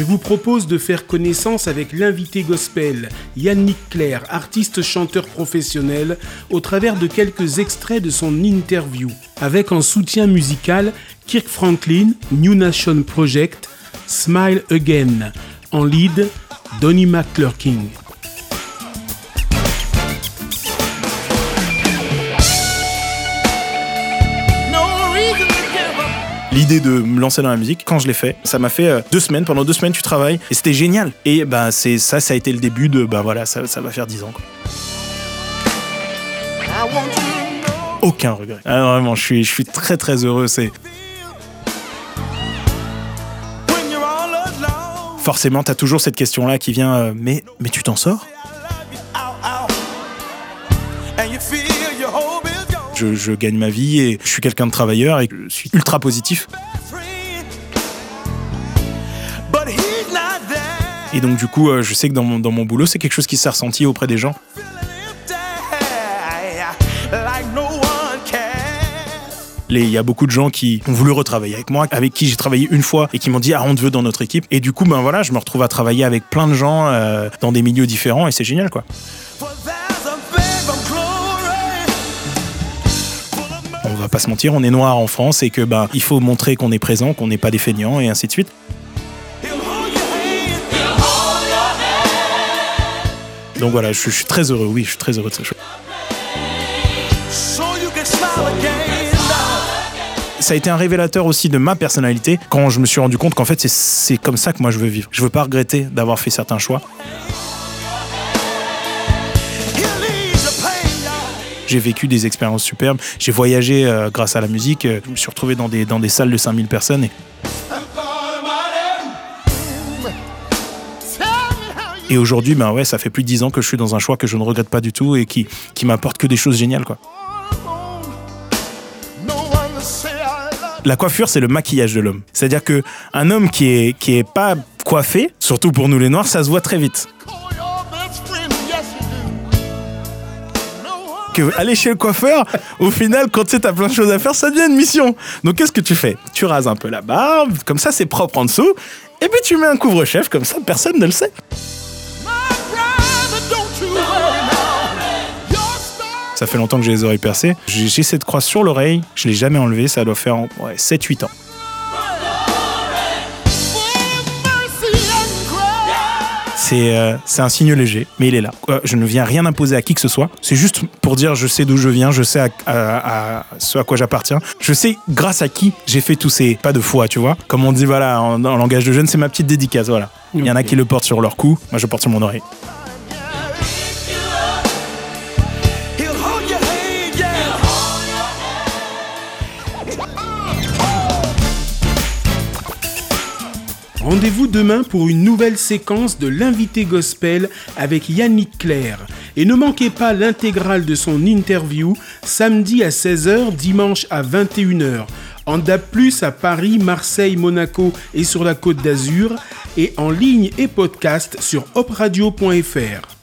je vous propose de faire connaissance avec l'invité gospel, Yannick Claire, artiste chanteur professionnel, au travers de quelques extraits de son interview, avec en soutien musical Kirk Franklin, New Nation Project, Smile Again, en lead, Donnie McClurking. L'idée de me lancer dans la musique, quand je l'ai fait, ça m'a fait euh, deux semaines. Pendant deux semaines, tu travailles et c'était génial. Et bah, c'est ça, ça a été le début de bah voilà, ça, va faire dix ans. Aucun regret. Ah, vraiment, je suis, très très heureux. C'est forcément, tu as toujours cette question-là qui vient, euh, mais, mais tu t'en sors? Je, je, gagne ma vie et je suis quelqu'un de travailleur et je suis ultra positif. Et donc du coup, euh, je sais que dans mon, dans mon boulot, c'est quelque chose qui s'est ressenti auprès des gens. Il y a beaucoup de gens qui ont voulu retravailler avec moi, avec qui j'ai travaillé une fois et qui m'ont dit ah on te veut dans notre équipe. Et du coup ben voilà, je me retrouve à travailler avec plein de gens euh, dans des milieux différents et c'est génial quoi. Va pas se mentir, on est noir en France et que ben il faut montrer qu'on est présent, qu'on n'est pas des feignants et ainsi de suite. Donc voilà, je, je suis très heureux, oui, je suis très heureux de ce choix. ça a été un révélateur aussi de ma personnalité quand je me suis rendu compte qu'en fait c'est comme ça que moi je veux vivre. Je veux pas regretter d'avoir fait certains choix. J'ai vécu des expériences superbes. J'ai voyagé euh, grâce à la musique. Je me suis retrouvé dans des, dans des salles de 5000 personnes. Et... Et aujourd'hui, ben ouais, ça fait plus de 10 ans que je suis dans un choix que je ne regrette pas du tout et qui, qui m'apporte que des choses géniales, quoi. La coiffure, c'est le maquillage de l'homme. C'est-à-dire que un homme qui est, qui est pas coiffé, surtout pour nous les noirs, ça se voit très vite. Que aller chez le coiffeur, au final, quand tu sais, t'as plein de choses à faire, ça devient une mission. Donc qu'est-ce que tu fais? Tu rases un peu la barbe, comme ça c'est propre en dessous, et puis tu mets un couvre-chef, comme ça personne ne le sait. Ça fait longtemps que j'ai les oreilles percées. J'ai cette croix sur l'oreille, je l'ai jamais enlevée, ça doit faire ouais, 7-8 ans. Euh, c'est un signe léger, mais il est là. Euh, je ne viens rien imposer à qui que ce soit. C'est juste pour dire je sais d'où je viens, je sais à, ce à quoi j'appartiens. Je sais grâce à qui j'ai fait tous ces pas de foi, tu vois. Comme on dit, voilà, en, langage de jeune, c'est ma petite dédicace, voilà. Il y en a qui le portent sur leur cou, moi je porte sur mon oreille. Rendez-vous demain pour une nouvelle séquence de l'invité gospel avec Yannick Claire. Et ne manquez pas l'intégrale de son interview samedi à 16h, dimanche à 21h. En DAB+, à Paris, Marseille, Monaco et sur la Côte d'Azur. Et en ligne et podcast sur opradio.fr.